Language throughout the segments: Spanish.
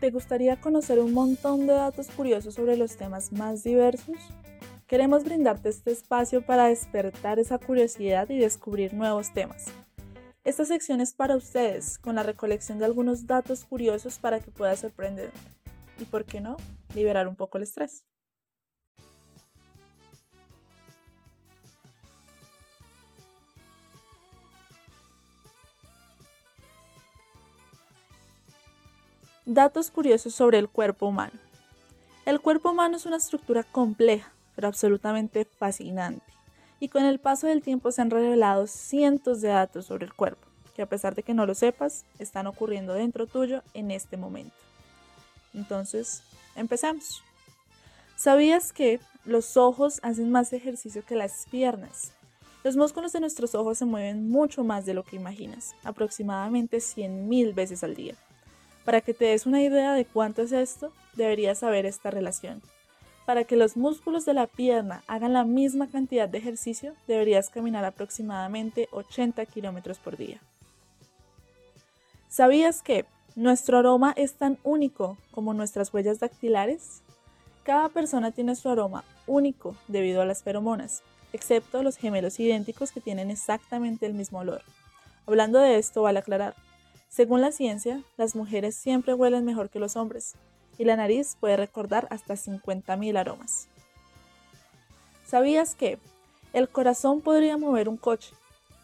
¿Te gustaría conocer un montón de datos curiosos sobre los temas más diversos? Queremos brindarte este espacio para despertar esa curiosidad y descubrir nuevos temas. Esta sección es para ustedes, con la recolección de algunos datos curiosos para que puedas sorprender y, por qué no, liberar un poco el estrés. Datos curiosos sobre el cuerpo humano. El cuerpo humano es una estructura compleja, pero absolutamente fascinante. Y con el paso del tiempo se han revelado cientos de datos sobre el cuerpo, que a pesar de que no lo sepas, están ocurriendo dentro tuyo en este momento. Entonces, empezamos. ¿Sabías que los ojos hacen más ejercicio que las piernas? Los músculos de nuestros ojos se mueven mucho más de lo que imaginas, aproximadamente 100.000 veces al día. Para que te des una idea de cuánto es esto, deberías saber esta relación. Para que los músculos de la pierna hagan la misma cantidad de ejercicio, deberías caminar aproximadamente 80 kilómetros por día. ¿Sabías que nuestro aroma es tan único como nuestras huellas dactilares? Cada persona tiene su aroma único debido a las feromonas, excepto los gemelos idénticos que tienen exactamente el mismo olor. Hablando de esto, vale aclarar, según la ciencia, las mujeres siempre huelen mejor que los hombres, y la nariz puede recordar hasta 50.000 aromas. ¿Sabías que el corazón podría mover un coche?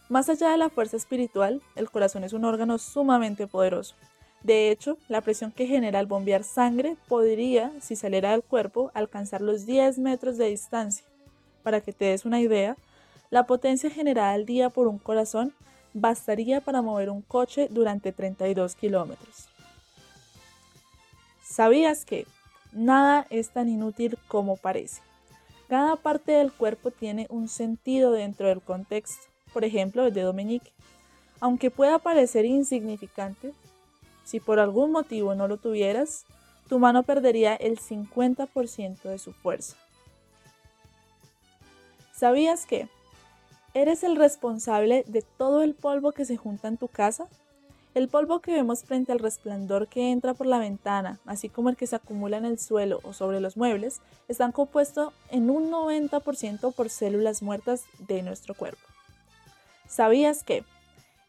Más allá de la fuerza espiritual, el corazón es un órgano sumamente poderoso. De hecho, la presión que genera al bombear sangre podría, si saliera del cuerpo, alcanzar los 10 metros de distancia. Para que te des una idea, la potencia generada al día por un corazón bastaría para mover un coche durante 32 kilómetros. ¿Sabías que nada es tan inútil como parece? Cada parte del cuerpo tiene un sentido dentro del contexto, por ejemplo el dedo meñique. Aunque pueda parecer insignificante, si por algún motivo no lo tuvieras, tu mano perdería el 50% de su fuerza. ¿Sabías que ¿Eres el responsable de todo el polvo que se junta en tu casa? El polvo que vemos frente al resplandor que entra por la ventana, así como el que se acumula en el suelo o sobre los muebles, están compuestos en un 90% por células muertas de nuestro cuerpo. ¿Sabías que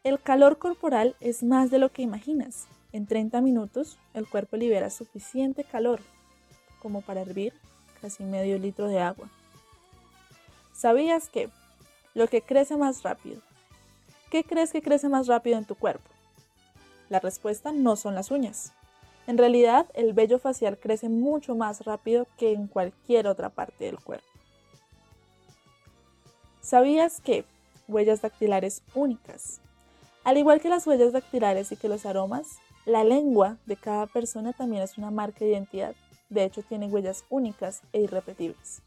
el calor corporal es más de lo que imaginas? En 30 minutos el cuerpo libera suficiente calor como para hervir casi medio litro de agua. ¿Sabías que lo que crece más rápido. ¿Qué crees que crece más rápido en tu cuerpo? La respuesta no son las uñas. En realidad, el vello facial crece mucho más rápido que en cualquier otra parte del cuerpo. ¿Sabías que huellas dactilares únicas? Al igual que las huellas dactilares y que los aromas, la lengua de cada persona también es una marca de identidad. De hecho, tiene huellas únicas e irrepetibles.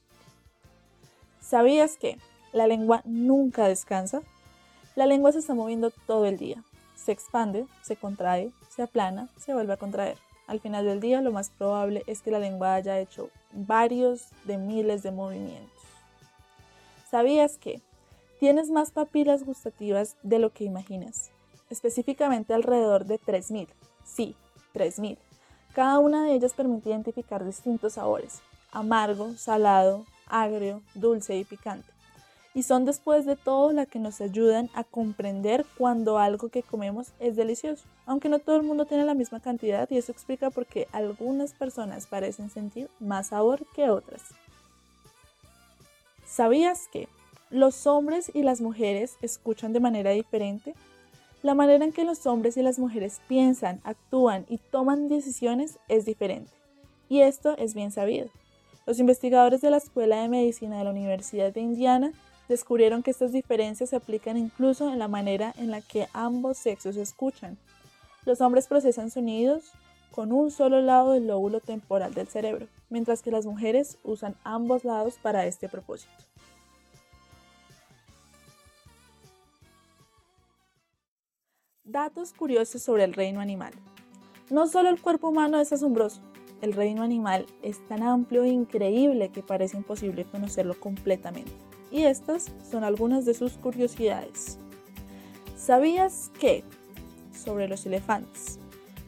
¿Sabías que la lengua nunca descansa. La lengua se está moviendo todo el día. Se expande, se contrae, se aplana, se vuelve a contraer. Al final del día lo más probable es que la lengua haya hecho varios de miles de movimientos. ¿Sabías que tienes más papilas gustativas de lo que imaginas? Específicamente alrededor de 3.000. Sí, 3.000. Cada una de ellas permite identificar distintos sabores. Amargo, salado, agrio, dulce y picante y son después de todo las que nos ayudan a comprender cuando algo que comemos es delicioso, aunque no todo el mundo tiene la misma cantidad y eso explica por qué algunas personas parecen sentir más sabor que otras. ¿Sabías que los hombres y las mujeres escuchan de manera diferente? La manera en que los hombres y las mujeres piensan, actúan y toman decisiones es diferente. Y esto es bien sabido. Los investigadores de la Escuela de Medicina de la Universidad de Indiana descubrieron que estas diferencias se aplican incluso en la manera en la que ambos sexos escuchan. Los hombres procesan sonidos con un solo lado del lóbulo temporal del cerebro, mientras que las mujeres usan ambos lados para este propósito. Datos curiosos sobre el reino animal. No solo el cuerpo humano es asombroso, el reino animal es tan amplio e increíble que parece imposible conocerlo completamente y estas son algunas de sus curiosidades. ¿Sabías que sobre los elefantes?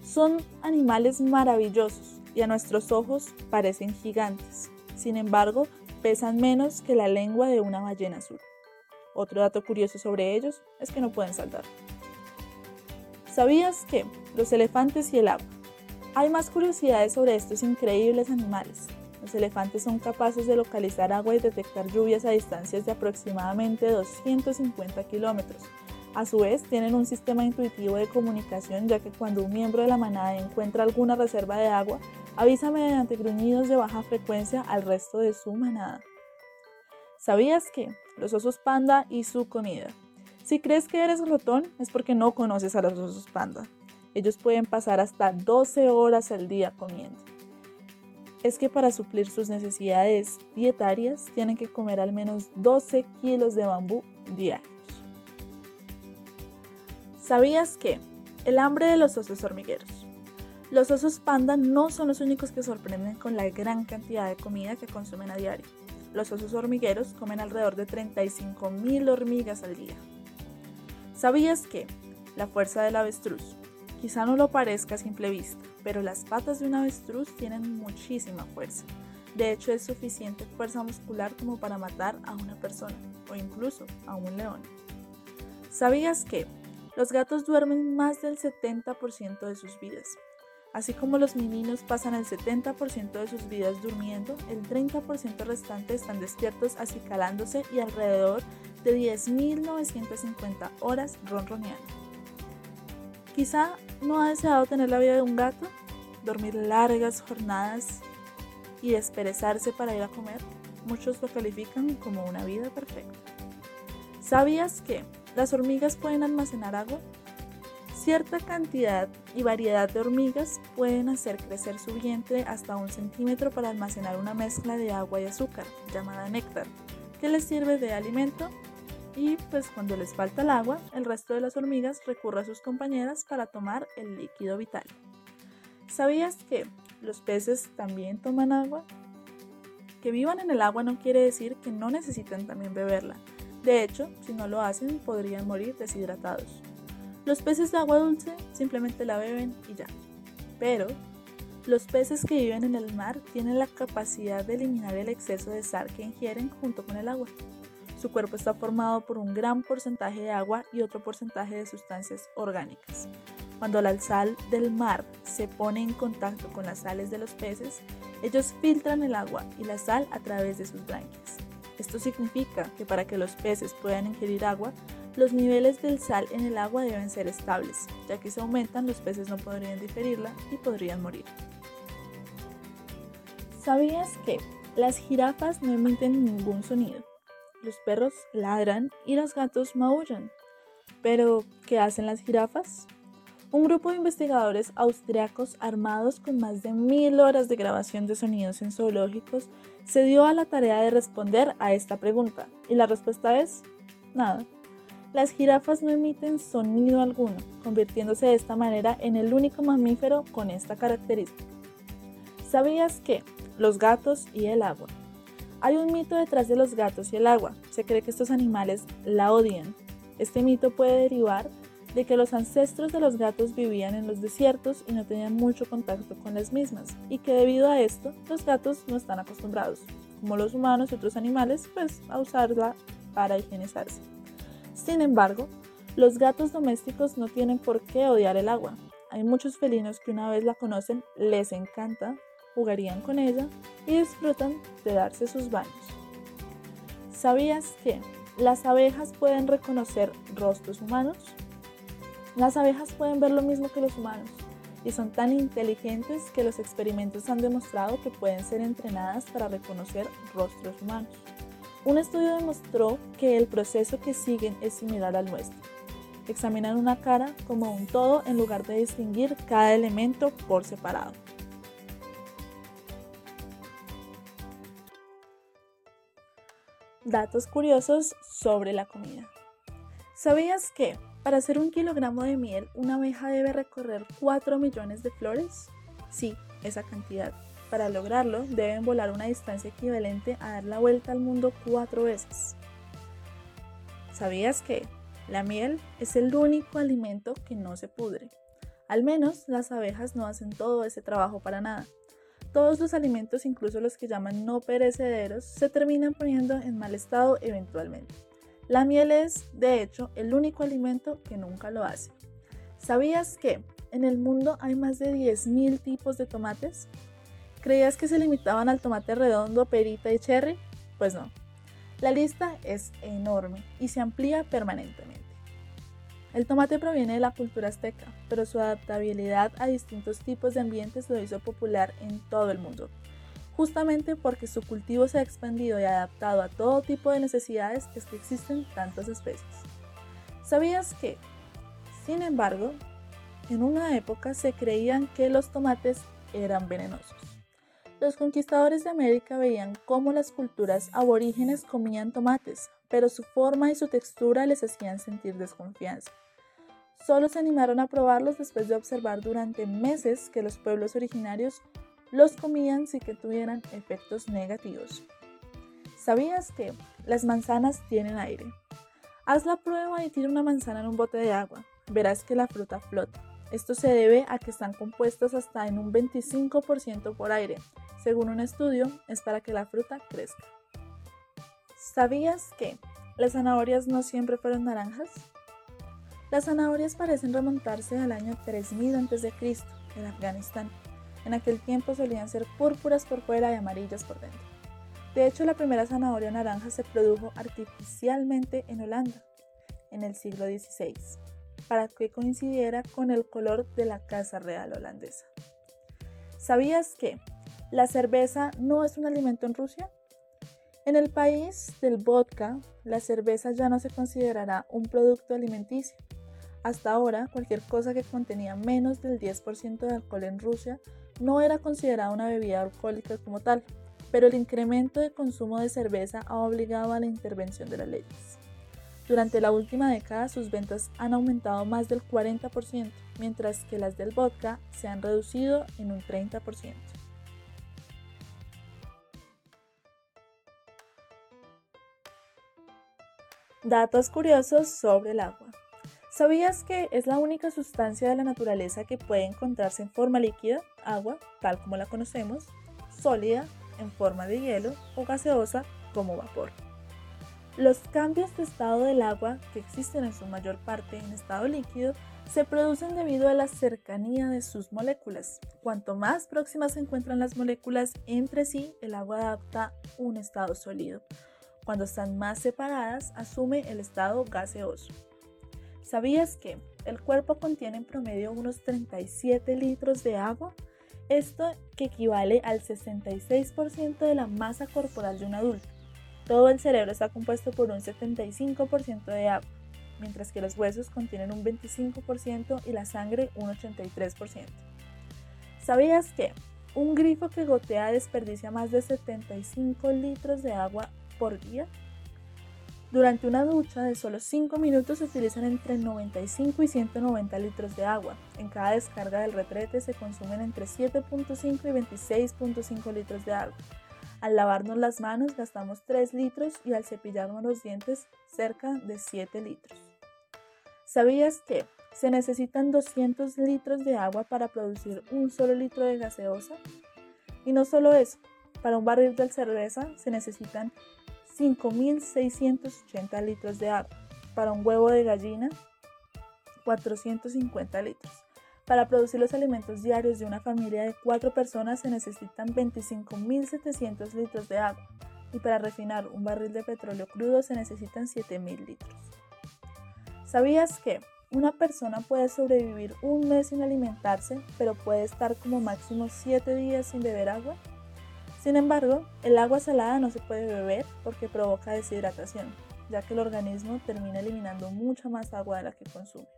Son animales maravillosos y a nuestros ojos parecen gigantes. Sin embargo, pesan menos que la lengua de una ballena azul. Otro dato curioso sobre ellos es que no pueden saltar. ¿Sabías que los elefantes y el agua? Hay más curiosidades sobre estos increíbles animales. Los elefantes son capaces de localizar agua y detectar lluvias a distancias de aproximadamente 250 kilómetros. A su vez, tienen un sistema intuitivo de comunicación ya que cuando un miembro de la manada encuentra alguna reserva de agua, avisa mediante gruñidos de baja frecuencia al resto de su manada. ¿Sabías que los osos panda y su comida? Si crees que eres glotón es porque no conoces a los osos panda. Ellos pueden pasar hasta 12 horas al día comiendo es que para suplir sus necesidades dietarias tienen que comer al menos 12 kilos de bambú diarios. ¿Sabías que el hambre de los osos hormigueros? Los osos panda no son los únicos que sorprenden con la gran cantidad de comida que consumen a diario. Los osos hormigueros comen alrededor de 35.000 hormigas al día. ¿Sabías que la fuerza del avestruz quizá no lo parezca a simple vista, pero las patas de un avestruz tienen muchísima fuerza. De hecho, es suficiente fuerza muscular como para matar a una persona o incluso a un león. ¿Sabías que los gatos duermen más del 70% de sus vidas? Así como los meninos pasan el 70% de sus vidas durmiendo, el 30% restante están despiertos acicalándose y alrededor de 10.950 horas ronroneando. Quizá no ha deseado tener la vida de un gato, dormir largas jornadas y desperezarse para ir a comer. Muchos lo califican como una vida perfecta. ¿Sabías que las hormigas pueden almacenar agua? Cierta cantidad y variedad de hormigas pueden hacer crecer su vientre hasta un centímetro para almacenar una mezcla de agua y azúcar, llamada néctar, que les sirve de alimento y pues cuando les falta el agua, el resto de las hormigas recurre a sus compañeras para tomar el líquido vital. ¿Sabías que los peces también toman agua? Que vivan en el agua no quiere decir que no necesiten también beberla. De hecho, si no lo hacen, podrían morir deshidratados. Los peces de agua dulce simplemente la beben y ya. Pero los peces que viven en el mar tienen la capacidad de eliminar el exceso de sal que ingieren junto con el agua. Su cuerpo está formado por un gran porcentaje de agua y otro porcentaje de sustancias orgánicas. Cuando la sal del mar se pone en contacto con las sales de los peces, ellos filtran el agua y la sal a través de sus branquias. Esto significa que para que los peces puedan ingerir agua, los niveles del sal en el agua deben ser estables, ya que si aumentan los peces no podrían digerirla y podrían morir. ¿Sabías que las jirafas no emiten ningún sonido? Los perros ladran y los gatos maullan. Pero, ¿qué hacen las jirafas? Un grupo de investigadores austriacos armados con más de mil horas de grabación de sonidos en zoológicos se dio a la tarea de responder a esta pregunta. Y la respuesta es nada. Las jirafas no emiten sonido alguno, convirtiéndose de esta manera en el único mamífero con esta característica. ¿Sabías que los gatos y el agua hay un mito detrás de los gatos y el agua. Se cree que estos animales la odian. Este mito puede derivar de que los ancestros de los gatos vivían en los desiertos y no tenían mucho contacto con las mismas, y que debido a esto los gatos no están acostumbrados, como los humanos y otros animales, pues a usarla para higienizarse. Sin embargo, los gatos domésticos no tienen por qué odiar el agua. Hay muchos felinos que una vez la conocen les encanta jugarían con ella y disfrutan de darse sus baños. ¿Sabías que las abejas pueden reconocer rostros humanos? Las abejas pueden ver lo mismo que los humanos y son tan inteligentes que los experimentos han demostrado que pueden ser entrenadas para reconocer rostros humanos. Un estudio demostró que el proceso que siguen es similar al nuestro. Examinan una cara como un todo en lugar de distinguir cada elemento por separado. Datos curiosos sobre la comida. ¿Sabías que para hacer un kilogramo de miel una abeja debe recorrer 4 millones de flores? Sí, esa cantidad. Para lograrlo deben volar una distancia equivalente a dar la vuelta al mundo cuatro veces. ¿Sabías que la miel es el único alimento que no se pudre? Al menos las abejas no hacen todo ese trabajo para nada. Todos los alimentos, incluso los que llaman no perecederos, se terminan poniendo en mal estado eventualmente. La miel es, de hecho, el único alimento que nunca lo hace. ¿Sabías que en el mundo hay más de 10.000 tipos de tomates? ¿Creías que se limitaban al tomate redondo, perita y cherry? Pues no. La lista es enorme y se amplía permanentemente. El tomate proviene de la cultura azteca, pero su adaptabilidad a distintos tipos de ambientes lo hizo popular en todo el mundo, justamente porque su cultivo se ha expandido y adaptado a todo tipo de necesidades es que existen tantas especies. ¿Sabías que, sin embargo, en una época se creían que los tomates eran venenosos? Los conquistadores de América veían cómo las culturas aborígenes comían tomates, pero su forma y su textura les hacían sentir desconfianza. Solo se animaron a probarlos después de observar durante meses que los pueblos originarios los comían sin que tuvieran efectos negativos. ¿Sabías que las manzanas tienen aire? Haz la prueba y tira una manzana en un bote de agua. Verás que la fruta flota. Esto se debe a que están compuestas hasta en un 25% por aire. Según un estudio, es para que la fruta crezca. ¿Sabías que las zanahorias no siempre fueron naranjas? Las zanahorias parecen remontarse al año 3000 a.C. en Afganistán. En aquel tiempo solían ser púrpuras por fuera y amarillas por dentro. De hecho, la primera zanahoria naranja se produjo artificialmente en Holanda en el siglo XVI, para que coincidiera con el color de la Casa Real holandesa. ¿Sabías que la cerveza no es un alimento en Rusia? En el país del vodka, la cerveza ya no se considerará un producto alimenticio. Hasta ahora, cualquier cosa que contenía menos del 10% de alcohol en Rusia no era considerada una bebida alcohólica como tal, pero el incremento de consumo de cerveza ha obligado a la intervención de las leyes. Durante la última década sus ventas han aumentado más del 40%, mientras que las del vodka se han reducido en un 30%. Datos curiosos sobre el agua. ¿Sabías que es la única sustancia de la naturaleza que puede encontrarse en forma líquida, agua, tal como la conocemos, sólida, en forma de hielo o gaseosa, como vapor? Los cambios de estado del agua, que existen en su mayor parte en estado líquido, se producen debido a la cercanía de sus moléculas. Cuanto más próximas se encuentran las moléculas entre sí, el agua adapta un estado sólido. Cuando están más separadas, asume el estado gaseoso. ¿Sabías que el cuerpo contiene en promedio unos 37 litros de agua? Esto que equivale al 66% de la masa corporal de un adulto. Todo el cerebro está compuesto por un 75% de agua, mientras que los huesos contienen un 25% y la sangre un 83%. ¿Sabías que un grifo que gotea desperdicia más de 75 litros de agua por día. Durante una ducha de solo 5 minutos se utilizan entre 95 y 190 litros de agua. En cada descarga del retrete se consumen entre 7.5 y 26.5 litros de agua. Al lavarnos las manos gastamos 3 litros y al cepillarnos los dientes cerca de 7 litros. ¿Sabías que se necesitan 200 litros de agua para producir un solo litro de gaseosa? Y no solo eso, para un barril de cerveza se necesitan 5.680 litros de agua. Para un huevo de gallina, 450 litros. Para producir los alimentos diarios de una familia de 4 personas se necesitan 25.700 litros de agua. Y para refinar un barril de petróleo crudo se necesitan 7.000 litros. ¿Sabías que una persona puede sobrevivir un mes sin alimentarse, pero puede estar como máximo 7 días sin beber agua? Sin embargo, el agua salada no se puede beber porque provoca deshidratación, ya que el organismo termina eliminando mucha más agua de la que consume.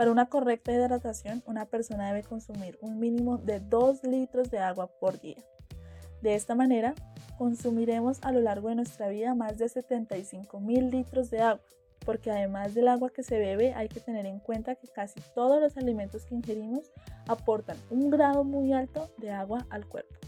Para una correcta hidratación, una persona debe consumir un mínimo de 2 litros de agua por día. De esta manera, consumiremos a lo largo de nuestra vida más de 75 mil litros de agua, porque además del agua que se bebe hay que tener en cuenta que casi todos los alimentos que ingerimos aportan un grado muy alto de agua al cuerpo.